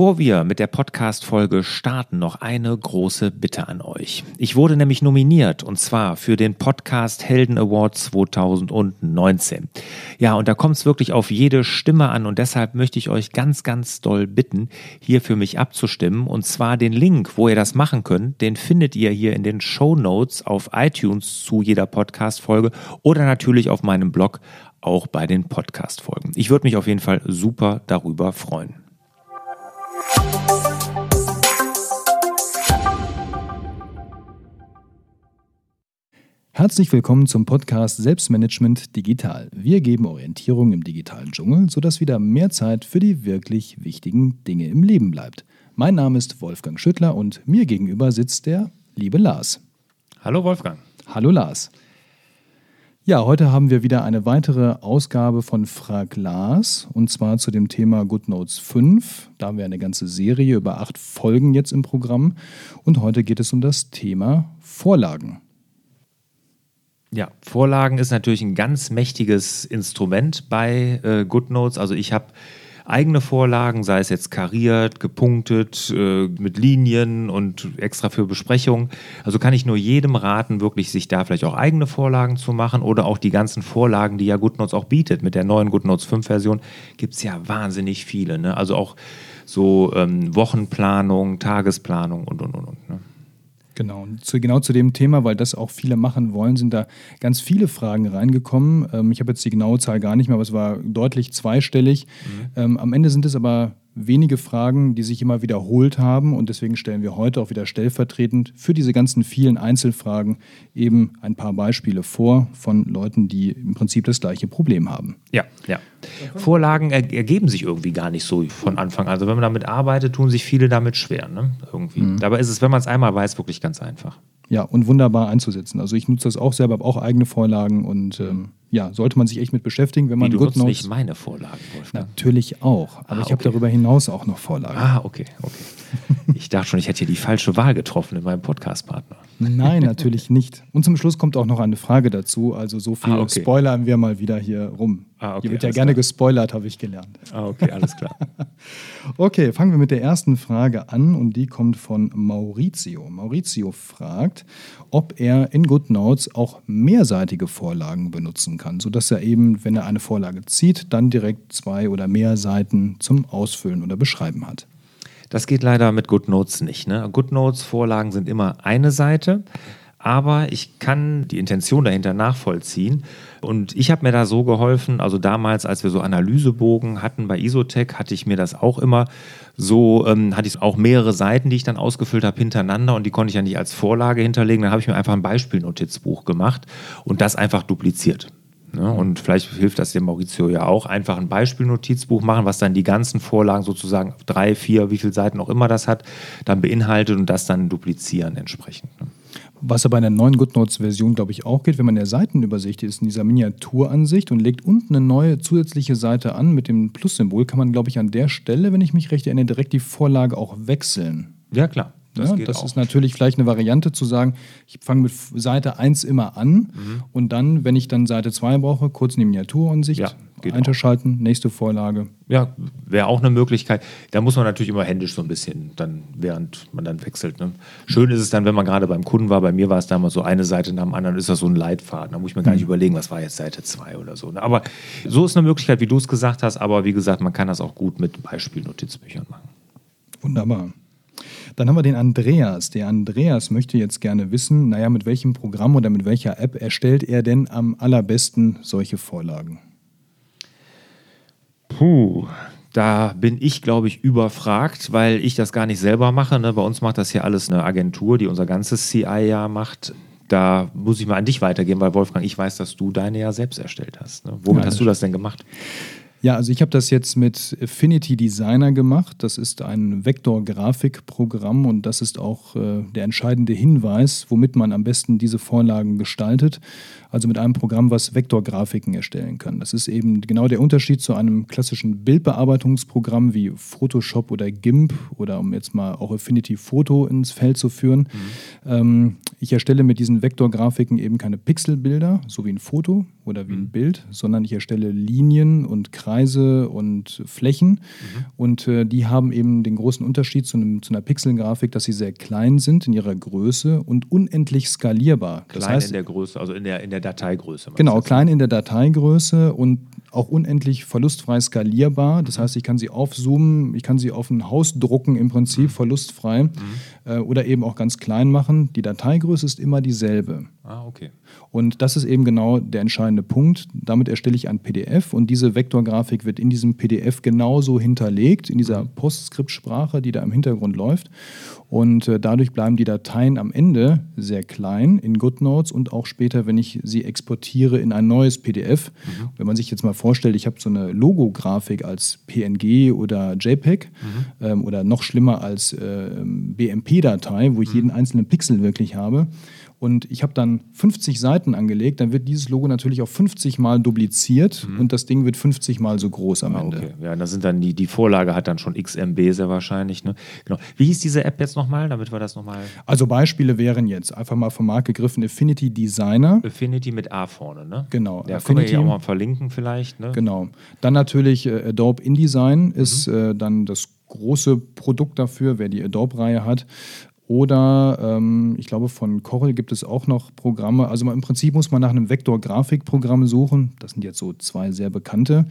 Bevor wir mit der Podcast-Folge starten, noch eine große Bitte an euch. Ich wurde nämlich nominiert und zwar für den Podcast Helden Award 2019. Ja, und da kommt es wirklich auf jede Stimme an und deshalb möchte ich euch ganz, ganz doll bitten, hier für mich abzustimmen. Und zwar den Link, wo ihr das machen könnt, den findet ihr hier in den Show Notes auf iTunes zu jeder Podcast-Folge oder natürlich auf meinem Blog auch bei den Podcast-Folgen. Ich würde mich auf jeden Fall super darüber freuen. Herzlich willkommen zum Podcast Selbstmanagement Digital. Wir geben Orientierung im digitalen Dschungel, sodass wieder mehr Zeit für die wirklich wichtigen Dinge im Leben bleibt. Mein Name ist Wolfgang Schüttler und mir gegenüber sitzt der liebe Lars. Hallo Wolfgang. Hallo Lars. Ja, heute haben wir wieder eine weitere Ausgabe von Frag Lars und zwar zu dem Thema GoodNotes 5. Da haben wir eine ganze Serie über acht Folgen jetzt im Programm und heute geht es um das Thema Vorlagen. Ja, Vorlagen ist natürlich ein ganz mächtiges Instrument bei äh, GoodNotes. Also ich habe eigene Vorlagen, sei es jetzt kariert, gepunktet, äh, mit Linien und extra für Besprechungen. Also kann ich nur jedem raten, wirklich sich da vielleicht auch eigene Vorlagen zu machen oder auch die ganzen Vorlagen, die ja GoodNotes auch bietet. Mit der neuen GoodNotes 5 Version gibt es ja wahnsinnig viele. Ne? Also auch so ähm, Wochenplanung, Tagesplanung und, und, und, und. Genau, und zu, genau zu dem Thema, weil das auch viele machen wollen, sind da ganz viele Fragen reingekommen. Ähm, ich habe jetzt die genaue Zahl gar nicht mehr, aber es war deutlich zweistellig. Mhm. Ähm, am Ende sind es aber wenige Fragen, die sich immer wiederholt haben und deswegen stellen wir heute auch wieder stellvertretend für diese ganzen vielen Einzelfragen eben ein paar Beispiele vor von Leuten, die im Prinzip das gleiche Problem haben. Ja, ja. Vorlagen ergeben sich irgendwie gar nicht so von Anfang an. Also wenn man damit arbeitet, tun sich viele damit schwer. Ne? Irgendwie. Mhm. Dabei ist es, wenn man es einmal weiß, wirklich ganz einfach. Ja, und wunderbar einzusetzen. Also ich nutze das auch selber, habe auch eigene Vorlagen und ähm, ja, sollte man sich echt mit beschäftigen, wenn man Wie, du nutzt nicht meine Vorlagen, Wolfgang. Natürlich auch, aber ah, ich habe darüber hinaus auch noch Vorlagen. Ah, okay, okay. ich dachte schon, ich hätte hier die falsche Wahl getroffen in meinem Podcastpartner. Nein, natürlich nicht. Und zum Schluss kommt auch noch eine Frage dazu. Also so viel ah, okay. spoilern wir mal wieder hier rum. Ah, okay, hier wird ja gerne klar. gespoilert, habe ich gelernt. Ah, okay, alles klar. okay, fangen wir mit der ersten Frage an und die kommt von Maurizio. Maurizio fragt, ob er in GoodNotes auch mehrseitige Vorlagen benutzen kann, sodass er eben, wenn er eine Vorlage zieht, dann direkt zwei oder mehr Seiten zum Ausfüllen oder Beschreiben hat. Das geht leider mit GoodNotes nicht. Ne? GoodNotes-Vorlagen sind immer eine Seite, aber ich kann die Intention dahinter nachvollziehen. Und ich habe mir da so geholfen, also damals, als wir so Analysebogen hatten bei Isotech, hatte ich mir das auch immer so, ähm, hatte ich auch mehrere Seiten, die ich dann ausgefüllt habe hintereinander und die konnte ich ja nicht als Vorlage hinterlegen. Dann habe ich mir einfach ein Beispielnotizbuch gemacht und das einfach dupliziert. Ne? Und vielleicht hilft das dem Maurizio ja auch, einfach ein Beispielnotizbuch machen, was dann die ganzen Vorlagen sozusagen drei, vier, wie viele Seiten auch immer das hat, dann beinhaltet und das dann duplizieren entsprechend. Ne? Was aber in der neuen GoodNotes-Version, glaube ich, auch geht, wenn man in der Seitenübersicht ist, in dieser Miniaturansicht und legt unten eine neue zusätzliche Seite an mit dem Plus-Symbol, kann man, glaube ich, an der Stelle, wenn ich mich recht erinnere, direkt die Vorlage auch wechseln. Ja, klar. Das, ja, das ist natürlich vielleicht eine Variante zu sagen, ich fange mit Seite 1 immer an mhm. und dann, wenn ich dann Seite 2 brauche, kurz in die Miniaturansicht ja, einschalten, nächste Vorlage. Ja, wäre auch eine Möglichkeit. Da muss man natürlich immer händisch so ein bisschen, dann, während man dann wechselt. Ne? Schön ist es dann, wenn man gerade beim Kunden war, bei mir war es damals so eine Seite nach dem anderen, ist das so ein Leitfaden. Da muss ich mir gar nicht mhm. überlegen, was war jetzt Seite 2 oder so. Ne? Aber so ist eine Möglichkeit, wie du es gesagt hast, aber wie gesagt, man kann das auch gut mit Beispielnotizbüchern machen. Wunderbar. Dann haben wir den Andreas. Der Andreas möchte jetzt gerne wissen, naja, mit welchem Programm oder mit welcher App erstellt er denn am allerbesten solche Vorlagen? Puh, da bin ich, glaube ich, überfragt, weil ich das gar nicht selber mache. Ne? Bei uns macht das hier alles eine Agentur, die unser ganzes CI ja macht. Da muss ich mal an dich weitergehen, weil Wolfgang, ich weiß, dass du deine ja selbst erstellt hast. Ne? Womit ja, hast du das denn gemacht? Ja, also ich habe das jetzt mit Affinity Designer gemacht. Das ist ein Vektorgrafikprogramm und das ist auch äh, der entscheidende Hinweis, womit man am besten diese Vorlagen gestaltet. Also mit einem Programm, was Vektorgrafiken erstellen kann. Das ist eben genau der Unterschied zu einem klassischen Bildbearbeitungsprogramm wie Photoshop oder GIMP oder um jetzt mal auch Affinity Photo ins Feld zu führen. Mhm. Ähm, ich erstelle mit diesen Vektorgrafiken eben keine Pixelbilder, so wie ein Foto oder wie ein Bild, sondern ich erstelle Linien und Kreise und Flächen. Und äh, die haben eben den großen Unterschied zu, einem, zu einer Pixelgrafik, dass sie sehr klein sind in ihrer Größe und unendlich skalierbar. Klein das heißt, in der Größe, also in der, in der Dateigröße. Genau, klein in der Dateigröße und auch unendlich verlustfrei skalierbar. Das heißt, ich kann sie aufzoomen, ich kann sie auf ein Haus drucken im Prinzip verlustfrei äh, oder eben auch ganz klein machen. Die Dateigröße ist immer dieselbe. Ah, okay. Und das ist eben genau der entscheidende Punkt. Damit erstelle ich ein PDF und diese Vektorgrafik wird in diesem PDF genauso hinterlegt, in dieser PostScript-Sprache, die da im Hintergrund läuft. Und äh, dadurch bleiben die Dateien am Ende sehr klein in GoodNotes und auch später, wenn ich sie exportiere in ein neues PDF. Wenn man sich jetzt mal vorstellt, ich habe so eine Logografik als PNG oder JPEG ähm, oder noch schlimmer als äh, BMP-Datei, wo ich jeden einzelnen Pixel wirklich habe und ich habe dann 50 Seiten angelegt, dann wird dieses Logo natürlich auch 50 Mal dupliziert und das Ding wird 50 Mal so groß am Ah, Ende. okay. Ja, das sind dann die, die Vorlage hat dann schon XMB sehr wahrscheinlich. Ne? Genau. Wie hieß diese App jetzt nochmal, damit wir das nochmal. Also Beispiele wären jetzt einfach mal vom Markt gegriffen Affinity Designer. Affinity mit A vorne, ne? Genau, Ja, können wir hier Affinity. auch mal verlinken vielleicht, ne? Genau. Dann natürlich äh, Adobe InDesign ist äh, dann das große Produkt dafür, wer die Adobe-Reihe hat. Oder ähm, ich glaube, von Corel gibt es auch noch Programme. Also im Prinzip muss man nach einem Vektor-Grafikprogramm suchen. Das sind jetzt so zwei sehr bekannte.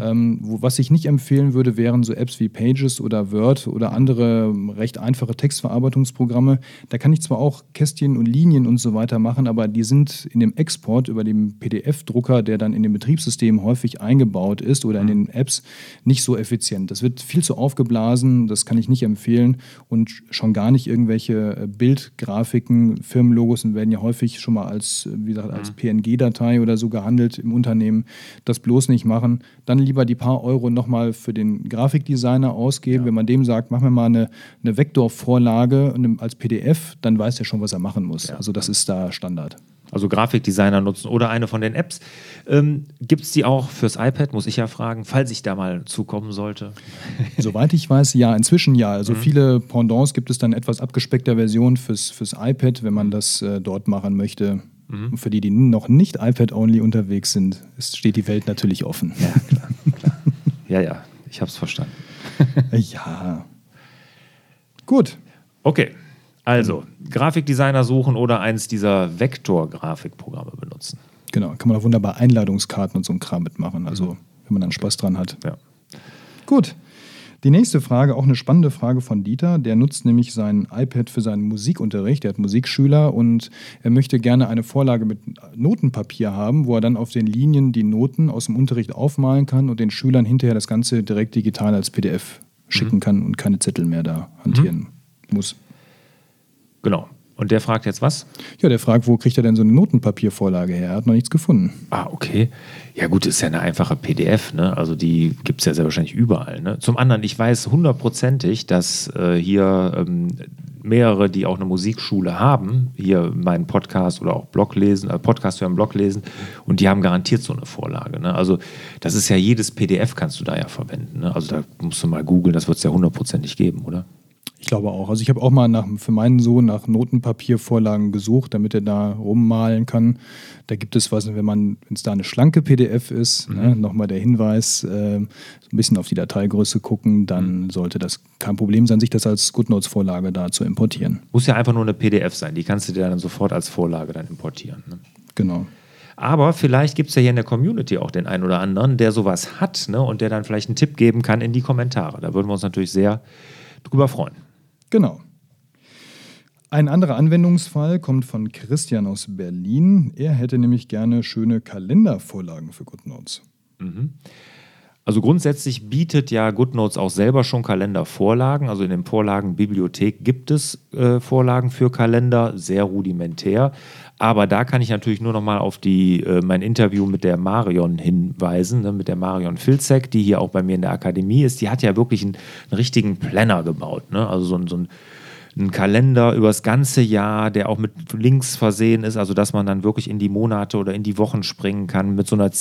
Ähm, wo, was ich nicht empfehlen würde, wären so Apps wie Pages oder Word oder andere recht einfache Textverarbeitungsprogramme. Da kann ich zwar auch Kästchen und Linien und so weiter machen, aber die sind in dem Export über den PDF-Drucker, der dann in dem Betriebssystem häufig eingebaut ist oder in den Apps, nicht so effizient. Das wird viel zu aufgeblasen, das kann ich nicht empfehlen und schon gar nicht irgendwelche äh, Bildgrafiken, Firmenlogos werden ja häufig schon mal als, äh, wie gesagt, als PNG-Datei oder so gehandelt im Unternehmen. Das bloß nicht machen. Dann lieber die paar Euro nochmal für den Grafikdesigner ausgeben. Wenn man dem sagt, mach mir mal eine, eine Vektorvorlage und als PDF, dann weiß er schon, was er machen muss. Also das ist da Standard. Also Grafikdesigner nutzen oder eine von den Apps. Ähm, Gibt es die auch fürs iPad, muss ich ja fragen, falls ich da mal zukommen sollte? Soweit ich weiß, ja, inzwischen ja. Also viele Pendants gibt es dann etwas abgespeckter Version fürs, fürs iPad, wenn man das äh, dort machen möchte. Und Für die, die noch nicht iPad-only unterwegs sind, steht die Welt natürlich offen. Ja, ja, ich habe es verstanden. Ja. Gut. Okay, also Grafikdesigner suchen oder eins dieser Vektor-Grafikprogramme benutzen. Genau, kann man auch wunderbar Einladungskarten und so ein Kram mitmachen. Also, wenn man dann Spaß dran hat. Ja. Gut. Die nächste Frage, auch eine spannende Frage von Dieter. Der nutzt nämlich sein iPad für seinen Musikunterricht. Er hat Musikschüler und er möchte gerne eine Vorlage mit Notenpapier haben, wo er dann auf den Linien die Noten aus dem Unterricht aufmalen kann und den Schülern hinterher das Ganze direkt digital als PDF schicken kann und keine Zettel mehr da hantieren muss. Genau. Und der fragt jetzt was? Ja, der fragt, wo kriegt er denn so eine Notenpapiervorlage her? Er hat noch nichts gefunden. Ah, okay. Ja gut, ist ja eine einfache PDF, ne? Also die gibt es ja sehr wahrscheinlich überall. Ne? Zum anderen, ich weiß hundertprozentig, dass äh, hier ähm, mehrere, die auch eine Musikschule haben, hier meinen Podcast oder auch Blog lesen, äh, Podcast hören, Blog lesen und die haben garantiert so eine Vorlage. Ne? Also das ist ja jedes PDF kannst du da ja verwenden. Ne? Also da musst du mal googeln, das wird es ja hundertprozentig geben, oder? Ich glaube auch. Also ich habe auch mal nach, für meinen Sohn nach Notenpapiervorlagen gesucht, damit er da rummalen kann. Da gibt es was, wenn man, wenn es da eine schlanke PDF ist, ne, nochmal der Hinweis, äh, ein bisschen auf die Dateigröße gucken, dann sollte das kein Problem sein, sich das als GoodNotes-Vorlage da zu importieren. Muss ja einfach nur eine PDF sein, die kannst du dir dann sofort als Vorlage dann importieren. Ne? Genau. Aber vielleicht gibt es ja hier in der Community auch den einen oder anderen, der sowas hat ne, und der dann vielleicht einen Tipp geben kann in die Kommentare. Da würden wir uns natürlich sehr drüber freuen. Genau. Ein anderer Anwendungsfall kommt von Christian aus Berlin. Er hätte nämlich gerne schöne Kalendervorlagen für GoodNotes. Also grundsätzlich bietet ja GoodNotes auch selber schon Kalendervorlagen. Also in den Vorlagenbibliothek gibt es äh, Vorlagen für Kalender, sehr rudimentär. Aber da kann ich natürlich nur noch mal auf die, äh, mein Interview mit der Marion hinweisen, ne, mit der Marion Filzek, die hier auch bei mir in der Akademie ist. Die hat ja wirklich einen, einen richtigen Planner gebaut. Ne? Also so, ein- so ein ein Kalender übers ganze Jahr, der auch mit Links versehen ist, also dass man dann wirklich in die Monate oder in die Wochen springen kann mit so einer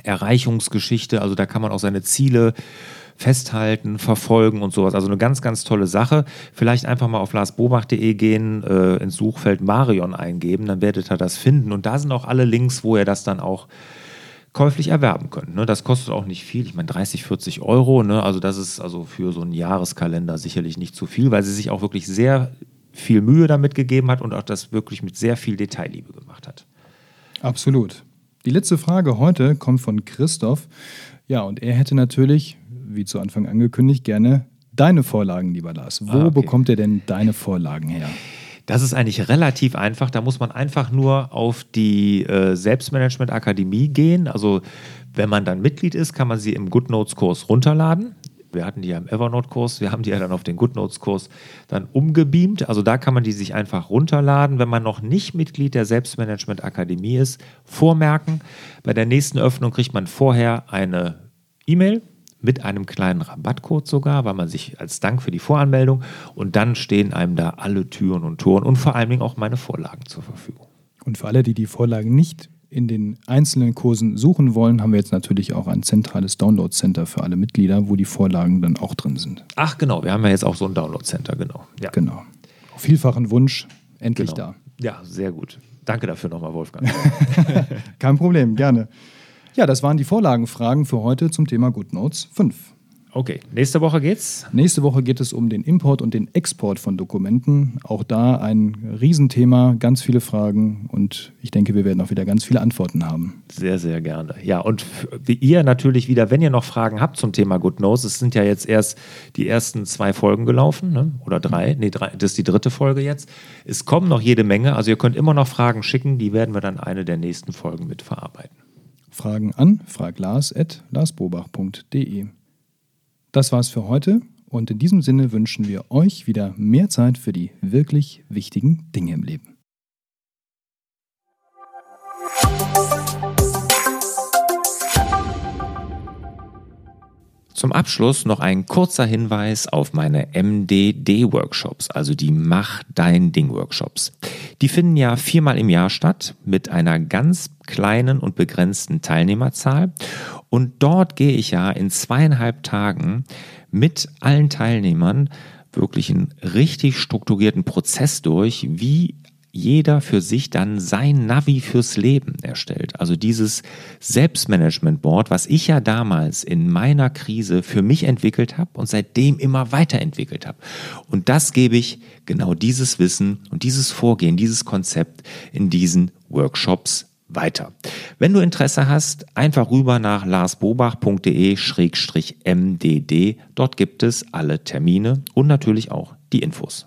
Zielerreichungsgeschichte. Also da kann man auch seine Ziele festhalten, verfolgen und sowas. Also eine ganz, ganz tolle Sache. Vielleicht einfach mal auf larsbobach.de gehen, äh, ins Suchfeld Marion eingeben, dann werdet ihr das finden. Und da sind auch alle Links, wo ihr das dann auch käuflich erwerben könnt. Ne? Das kostet auch nicht viel, ich meine 30, 40 Euro. Ne? Also das ist also für so einen Jahreskalender sicherlich nicht zu viel, weil sie sich auch wirklich sehr viel Mühe damit gegeben hat und auch das wirklich mit sehr viel Detailliebe gemacht hat. Absolut. Die letzte Frage heute kommt von Christoph. Ja, und er hätte natürlich, wie zu Anfang angekündigt, gerne deine Vorlagen, lieber Lars. Wo ah, okay. bekommt er denn deine Vorlagen her? Das ist eigentlich relativ einfach. Da muss man einfach nur auf die äh, Selbstmanagement Akademie gehen. Also wenn man dann Mitglied ist, kann man sie im GoodNotes-Kurs runterladen. Wir hatten die ja im Evernote-Kurs, wir haben die ja dann auf den GoodNotes-Kurs dann umgebeamt. Also da kann man die sich einfach runterladen. Wenn man noch nicht Mitglied der Selbstmanagement Akademie ist, vormerken. Bei der nächsten Öffnung kriegt man vorher eine E-Mail mit einem kleinen Rabattcode sogar, weil man sich als Dank für die Voranmeldung und dann stehen einem da alle Türen und Toren und vor allen Dingen auch meine Vorlagen zur Verfügung. Und für alle, die die Vorlagen nicht in den einzelnen Kursen suchen wollen, haben wir jetzt natürlich auch ein zentrales Download-Center für alle Mitglieder, wo die Vorlagen dann auch drin sind. Ach genau, wir haben ja jetzt auch so ein Download-Center, genau. Ja. Genau. Auf vielfachen Wunsch, endlich genau. da. Ja, sehr gut. Danke dafür nochmal, Wolfgang. Kein Problem, gerne. Ja, das waren die Vorlagenfragen für heute zum Thema GoodNotes 5. Okay, nächste Woche geht's? Nächste Woche geht es um den Import und den Export von Dokumenten. Auch da ein Riesenthema, ganz viele Fragen und ich denke, wir werden auch wieder ganz viele Antworten haben. Sehr, sehr gerne. Ja, und wie ihr natürlich wieder, wenn ihr noch Fragen habt zum Thema Good Knows, es sind ja jetzt erst die ersten zwei Folgen gelaufen, ne? oder drei, nee, drei, das ist die dritte Folge jetzt. Es kommen noch jede Menge, also ihr könnt immer noch Fragen schicken, die werden wir dann eine der nächsten Folgen mit verarbeiten. Fragen an fraglars.larsbobach.de. Das war's für heute und in diesem Sinne wünschen wir euch wieder mehr Zeit für die wirklich wichtigen Dinge im Leben. Zum Abschluss noch ein kurzer Hinweis auf meine MDD-Workshops, also die Mach dein Ding-Workshops. Die finden ja viermal im Jahr statt mit einer ganz kleinen und begrenzten Teilnehmerzahl. Und dort gehe ich ja in zweieinhalb Tagen mit allen Teilnehmern wirklich einen richtig strukturierten Prozess durch, wie jeder für sich dann sein Navi fürs Leben erstellt. Also dieses Selbstmanagement-Board, was ich ja damals in meiner Krise für mich entwickelt habe und seitdem immer weiterentwickelt habe. Und das gebe ich genau dieses Wissen und dieses Vorgehen, dieses Konzept in diesen Workshops weiter. Wenn du Interesse hast, einfach rüber nach larsbobach.de-mdd. Dort gibt es alle Termine und natürlich auch die Infos.